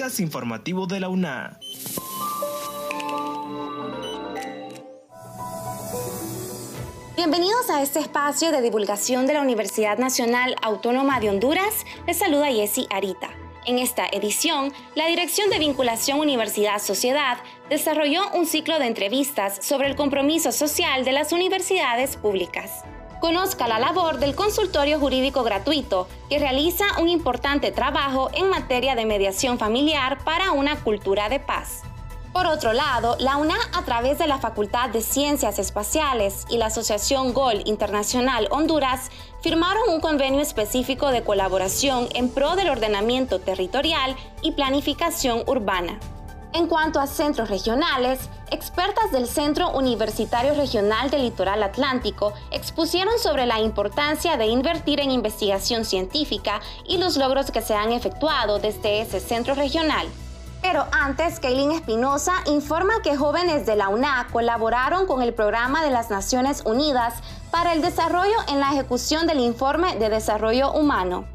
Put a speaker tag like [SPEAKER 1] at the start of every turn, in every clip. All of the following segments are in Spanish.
[SPEAKER 1] informativo de la UNA.
[SPEAKER 2] Bienvenidos a este espacio de divulgación de la Universidad Nacional Autónoma de Honduras. Les saluda Jessy Arita. En esta edición, la Dirección de Vinculación Universidad-Sociedad desarrolló un ciclo de entrevistas sobre el compromiso social de las universidades públicas. Conozca la labor del consultorio jurídico gratuito, que realiza un importante trabajo en materia de mediación familiar para una cultura de paz. Por otro lado, la UNA, a través de la Facultad de Ciencias Espaciales y la Asociación GOL Internacional Honduras, firmaron un convenio específico de colaboración en pro del ordenamiento territorial y planificación urbana. En cuanto a centros regionales, expertas del Centro Universitario Regional del Litoral Atlántico expusieron sobre la importancia de invertir en investigación científica y los logros que se han efectuado desde ese centro regional. Pero antes, Kaylin Espinosa informa que jóvenes de la UNA colaboraron con el Programa de las Naciones Unidas para el desarrollo en la ejecución del Informe de Desarrollo Humano.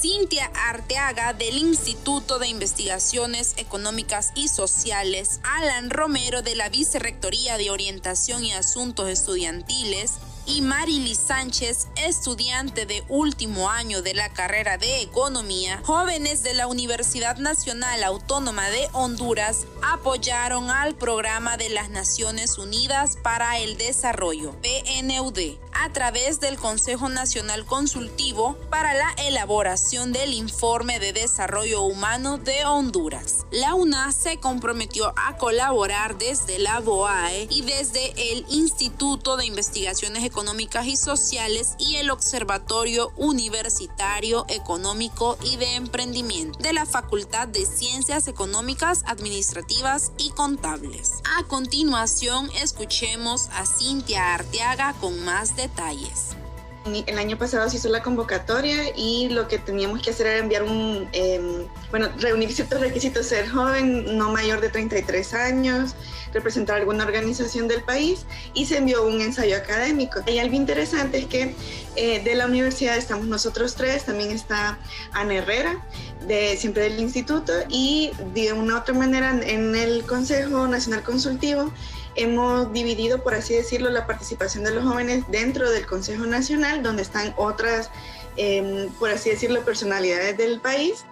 [SPEAKER 3] Cintia Arteaga del Instituto de Investigaciones Económicas y Sociales, Alan Romero de la Vicerrectoría de Orientación y Asuntos Estudiantiles, y Marily Sánchez, estudiante de último año de la carrera de Economía, jóvenes de la Universidad Nacional Autónoma de Honduras apoyaron al Programa de las Naciones Unidas para el Desarrollo, PNUD, a través del Consejo Nacional Consultivo para la elaboración del Informe de Desarrollo Humano de Honduras. La UNA se comprometió a colaborar desde la BOAE y desde el Instituto de Investigaciones Económicas y Sociales y el Observatorio Universitario Económico y de Emprendimiento de la Facultad de Ciencias Económicas, Administrativas y Contables. A continuación, escuchemos a Cintia Arteaga con más detalles.
[SPEAKER 4] El año pasado se hizo la convocatoria y lo que teníamos que hacer era enviar un, em, bueno, reunir ciertos requisitos, ser joven, no mayor de 33 años, representar alguna organización del país y se envió un ensayo académico. Y algo interesante es que eh, de la universidad estamos nosotros tres, también está Ana Herrera, de, siempre del instituto, y de una u otra manera en el Consejo Nacional Consultivo hemos dividido, por así decirlo, la participación de los jóvenes dentro del Consejo Nacional, donde están otras, em, por así decirlo, personalidades del país.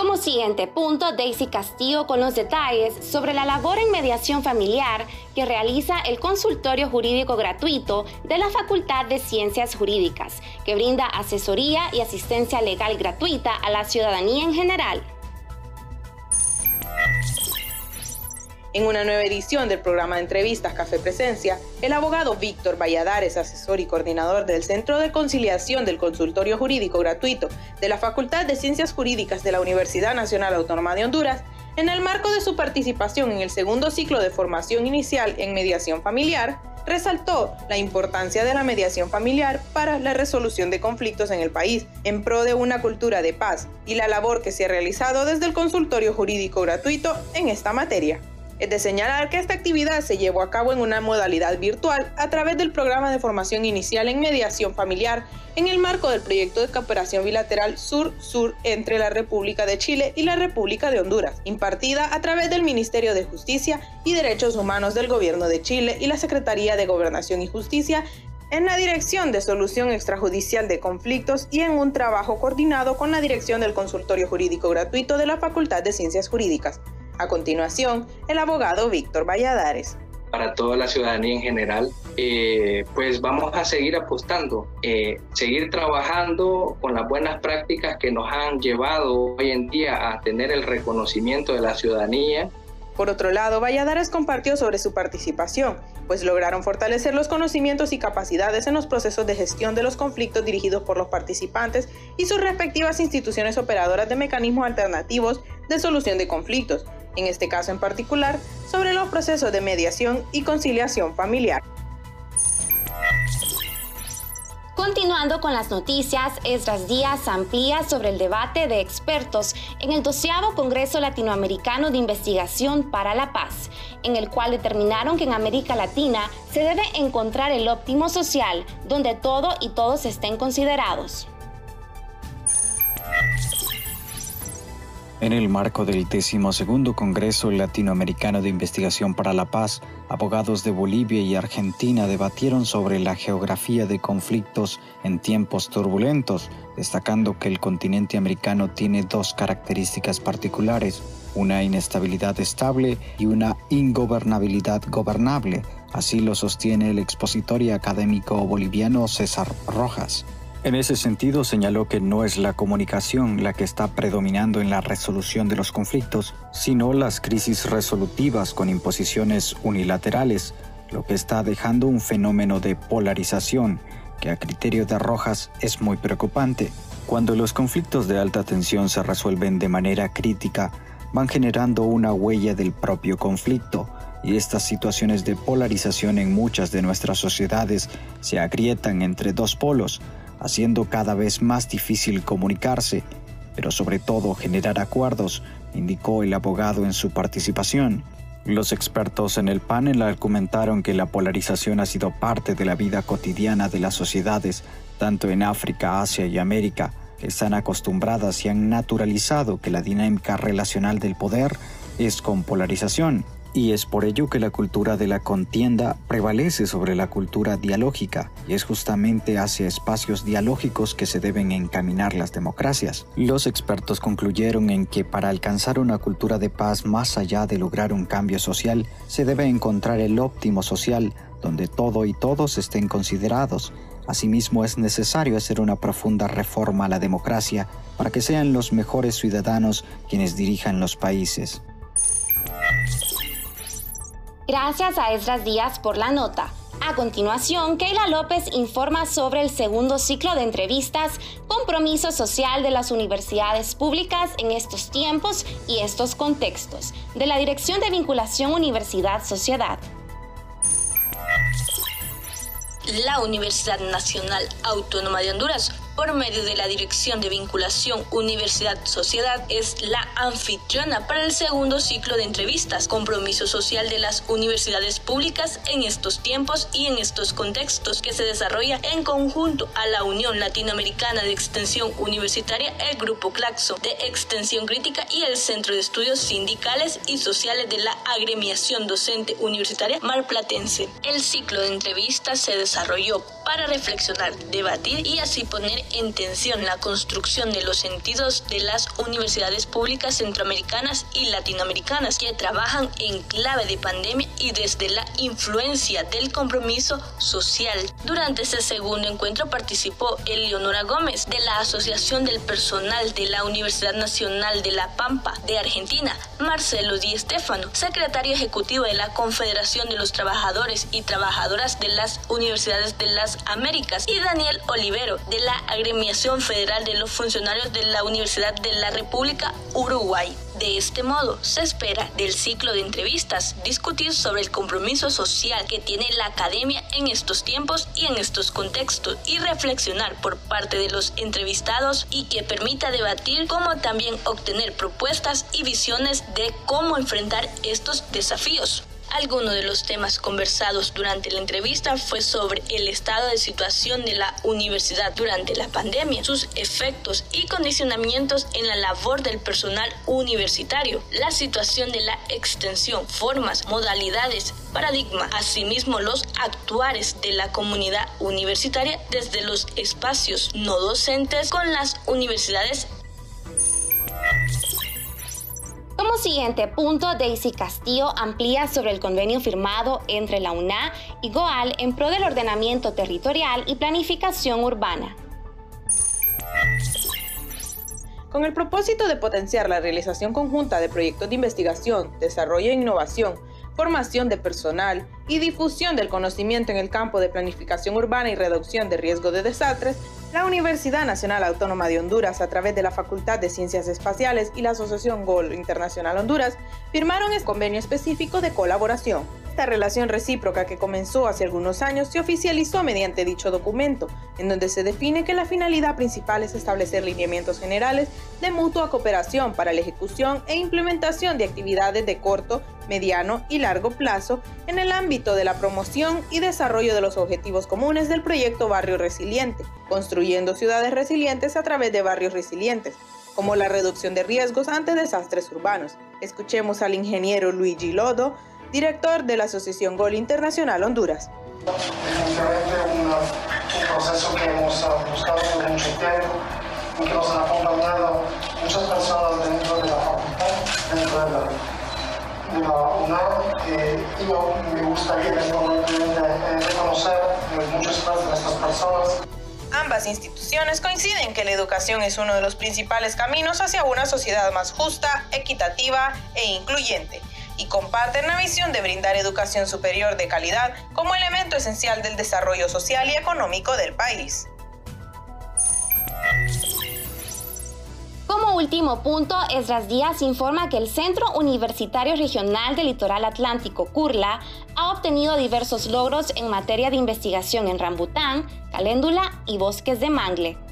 [SPEAKER 2] Como siguiente punto, Daisy Castillo con los detalles sobre la labor en mediación familiar que realiza el consultorio jurídico gratuito de la Facultad de Ciencias Jurídicas, que brinda asesoría y asistencia legal gratuita a la ciudadanía en general.
[SPEAKER 5] En una nueva edición del programa de entrevistas Café Presencia, el abogado Víctor Valladares, asesor y coordinador del Centro de Conciliación del Consultorio Jurídico Gratuito de la Facultad de Ciencias Jurídicas de la Universidad Nacional Autónoma de Honduras, en el marco de su participación en el segundo ciclo de formación inicial en mediación familiar, resaltó la importancia de la mediación familiar para la resolución de conflictos en el país en pro de una cultura de paz y la labor que se ha realizado desde el consultorio jurídico gratuito en esta materia. Es de señalar que esta actividad se llevó a cabo en una modalidad virtual a través del programa de formación inicial en mediación familiar en el marco del proyecto de cooperación bilateral Sur-Sur entre la República de Chile y la República de Honduras, impartida a través del Ministerio de Justicia y Derechos Humanos del Gobierno de Chile y la Secretaría de Gobernación y Justicia en la Dirección de Solución Extrajudicial de Conflictos y en un trabajo coordinado con la Dirección del Consultorio Jurídico Gratuito de la Facultad de Ciencias Jurídicas. A continuación, el abogado Víctor Valladares.
[SPEAKER 6] Para toda la ciudadanía en general, eh, pues vamos a seguir apostando, eh, seguir trabajando con las buenas prácticas que nos han llevado hoy en día a tener el reconocimiento de la ciudadanía
[SPEAKER 5] por otro lado, Valladares compartió sobre su participación, pues lograron fortalecer los conocimientos y capacidades en los procesos de gestión de los conflictos dirigidos por los participantes y sus respectivas instituciones operadoras de mecanismos alternativos de solución de conflictos, en este caso en particular, sobre los procesos de mediación y conciliación familiar.
[SPEAKER 2] Continuando con las noticias, Esdras Díaz amplía sobre el debate de expertos en el 12 Congreso Latinoamericano de Investigación para la Paz, en el cual determinaron que en América Latina se debe encontrar el óptimo social, donde todo y todos estén considerados.
[SPEAKER 7] En el marco del decimosegundo Congreso Latinoamericano de Investigación para la Paz, abogados de Bolivia y Argentina debatieron sobre la geografía de conflictos en tiempos turbulentos, destacando que el continente americano tiene dos características particulares, una inestabilidad estable y una ingobernabilidad gobernable. Así lo sostiene el expositor y académico boliviano César Rojas. En ese sentido, señaló que no es la comunicación la que está predominando en la resolución de los conflictos, sino las crisis resolutivas con imposiciones unilaterales, lo que está dejando un fenómeno de polarización que a criterio de Rojas es muy preocupante. Cuando los conflictos de alta tensión se resuelven de manera crítica, van generando una huella del propio conflicto, y estas situaciones de polarización en muchas de nuestras sociedades se agrietan entre dos polos, haciendo cada vez más difícil comunicarse, pero sobre todo generar acuerdos, indicó el abogado en su participación. Los expertos en el panel argumentaron que la polarización ha sido parte de la vida cotidiana de las sociedades, tanto en África, Asia y América, que están acostumbradas y han naturalizado que la dinámica relacional del poder es con polarización y es por ello que la cultura de la contienda prevalece sobre la cultura dialógica, y es justamente hacia espacios dialógicos que se deben encaminar las democracias. Los expertos concluyeron en que para alcanzar una cultura de paz más allá de lograr un cambio social, se debe encontrar el óptimo social donde todo y todos estén considerados. Asimismo, es necesario hacer una profunda reforma a la democracia para que sean los mejores ciudadanos quienes dirijan los países.
[SPEAKER 2] Gracias a Esdras Díaz por la nota. A continuación, Keila López informa sobre el segundo ciclo de entrevistas Compromiso Social de las Universidades Públicas en estos tiempos y estos contextos, de la Dirección de Vinculación Universidad-Sociedad.
[SPEAKER 8] La Universidad Nacional Autónoma de Honduras por medio de la Dirección de Vinculación Universidad-Sociedad, es la anfitriona para el segundo ciclo de entrevistas, compromiso social de las universidades públicas en estos tiempos y en estos contextos, que se desarrolla en conjunto a la Unión Latinoamericana de Extensión Universitaria, el Grupo Claxo de Extensión Crítica y el Centro de Estudios Sindicales y Sociales de la Agremiación Docente Universitaria Marplatense. El ciclo de entrevistas se desarrolló para reflexionar, debatir y así poner en tensión la construcción de los sentidos de las universidades públicas centroamericanas y latinoamericanas que trabajan en clave de pandemia y desde la influencia del compromiso social. Durante este segundo encuentro participó Eleonora Gómez de la Asociación del Personal de la Universidad Nacional de La Pampa de Argentina, Marcelo Di Stefano, secretario ejecutivo de la Confederación de los Trabajadores y Trabajadoras de las Universidades de las Américas y Daniel Olivero de la Agremiación Federal de los Funcionarios de la Universidad de la República Uruguay. De este modo, se espera del ciclo de entrevistas discutir sobre el compromiso social que tiene la academia en estos tiempos y en estos contextos y reflexionar por parte de los entrevistados y que permita debatir como también obtener propuestas y visiones de cómo enfrentar estos desafíos. Alguno de los temas conversados durante la entrevista fue sobre el estado de situación de la universidad durante la pandemia, sus efectos y condicionamientos en la labor del personal universitario, la situación de la extensión, formas, modalidades, paradigma, asimismo los actuares de la comunidad universitaria desde los espacios no docentes con las universidades
[SPEAKER 2] como siguiente punto, Daisy Castillo amplía sobre el convenio firmado entre la UNA y GOAL en pro del ordenamiento territorial y planificación urbana.
[SPEAKER 5] Con el propósito de potenciar la realización conjunta de proyectos de investigación, desarrollo e innovación, formación de personal y difusión del conocimiento en el campo de planificación urbana y reducción de riesgo de desastres, la Universidad Nacional Autónoma de Honduras, a través de la Facultad de Ciencias Espaciales y la Asociación GOL Internacional Honduras, firmaron el convenio específico de colaboración Esta relación recíproca que comenzó hace algunos años se oficializó mediante dicho documento, en donde se define que la finalidad principal es establecer lineamientos generales de mutua cooperación para la ejecución e implementación de actividades de corto, mediano y largo plazo en el ámbito de la promoción y desarrollo de los objetivos comunes del proyecto Barrio Resiliente, construyendo ciudades resilientes a través de barrios resilientes, como la reducción de riesgos ante desastres urbanos. Escuchemos al ingeniero Luigi Lodo, director de la Asociación Gol Internacional Honduras.
[SPEAKER 9] Un proceso que hemos buscado por mucho tiempo y que nos han acompañado muchas personas dentro de la facultad, dentro de la, de la UNAM. Eh, y yo me gustaría eh, reconocer mucho esfuerzo de estas personas.
[SPEAKER 5] Ambas instituciones coinciden que la educación es uno de los principales caminos hacia una sociedad más justa, equitativa e incluyente y comparten la visión de brindar educación superior de calidad como elemento esencial del desarrollo social y económico del país.
[SPEAKER 2] Como último punto, Esdras Díaz informa que el Centro Universitario Regional del Litoral Atlántico, CURLA, ha obtenido diversos logros en materia de investigación en rambután, caléndula y bosques de mangle.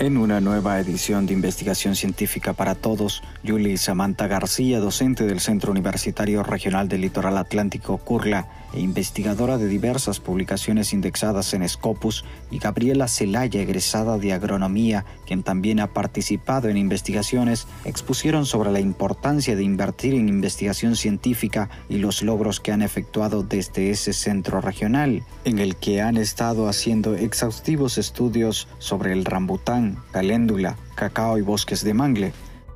[SPEAKER 7] En una nueva edición de Investigación Científica para Todos, Julie Samantha García, docente del Centro Universitario Regional del Litoral Atlántico Curla e investigadora de diversas publicaciones indexadas en Scopus, y Gabriela Celaya, egresada de Agronomía, quien también ha participado en investigaciones, expusieron sobre la importancia de invertir en investigación científica y los logros que han efectuado desde ese centro regional, en el que han estado haciendo exhaustivos estudios sobre el rambután, caléndula, cacao y bosques de mangle.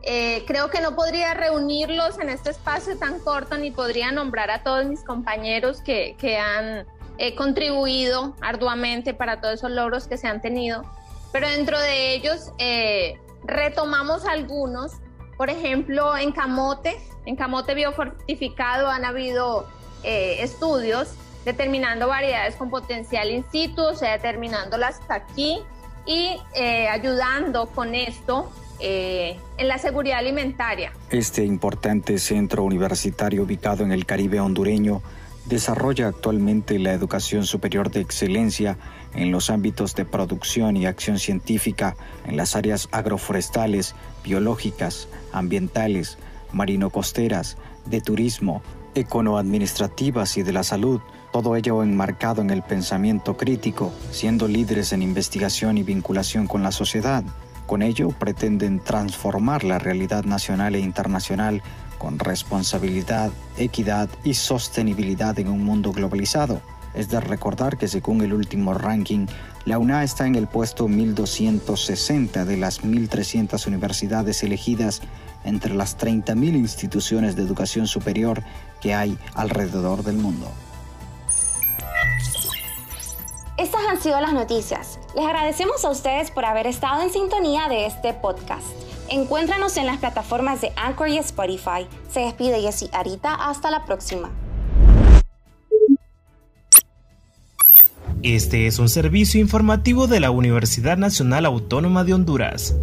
[SPEAKER 10] Eh, creo que no podría reunirlos en este espacio tan corto ni podría nombrar a todos mis compañeros que, que han eh, contribuido arduamente para todos esos logros que se han tenido, pero dentro de ellos eh, retomamos algunos. Por ejemplo, en camote, en camote biofortificado han habido estudios determinando variedades con potencial in situ, o sea, determinándolas hasta aquí, y eh, ayudando con esto eh, en la seguridad alimentaria.
[SPEAKER 7] Este importante centro universitario ubicado en el Caribe hondureño desarrolla actualmente la educación superior de excelencia en los ámbitos de producción y acción científica en las áreas agroforestales, biológicas, ambientales, marino-costeras, de turismo, econoadministrativas y de la salud, todo ello enmarcado en el pensamiento crítico, siendo líderes en investigación y vinculación con la sociedad. Con ello pretenden transformar la realidad nacional e internacional con responsabilidad, equidad y sostenibilidad en un mundo globalizado. Es de recordar que según el último ranking, la UNA está en el puesto 1260 de las 1.300 universidades elegidas entre las 30.000 instituciones de educación superior que hay alrededor del mundo.
[SPEAKER 2] Estas han sido las noticias. Les agradecemos a ustedes por haber estado en sintonía de este podcast. Encuéntranos en las plataformas de Anchor y Spotify. Se despide Jessy Arita. Hasta la próxima.
[SPEAKER 1] Este es un servicio informativo de la Universidad Nacional Autónoma de Honduras.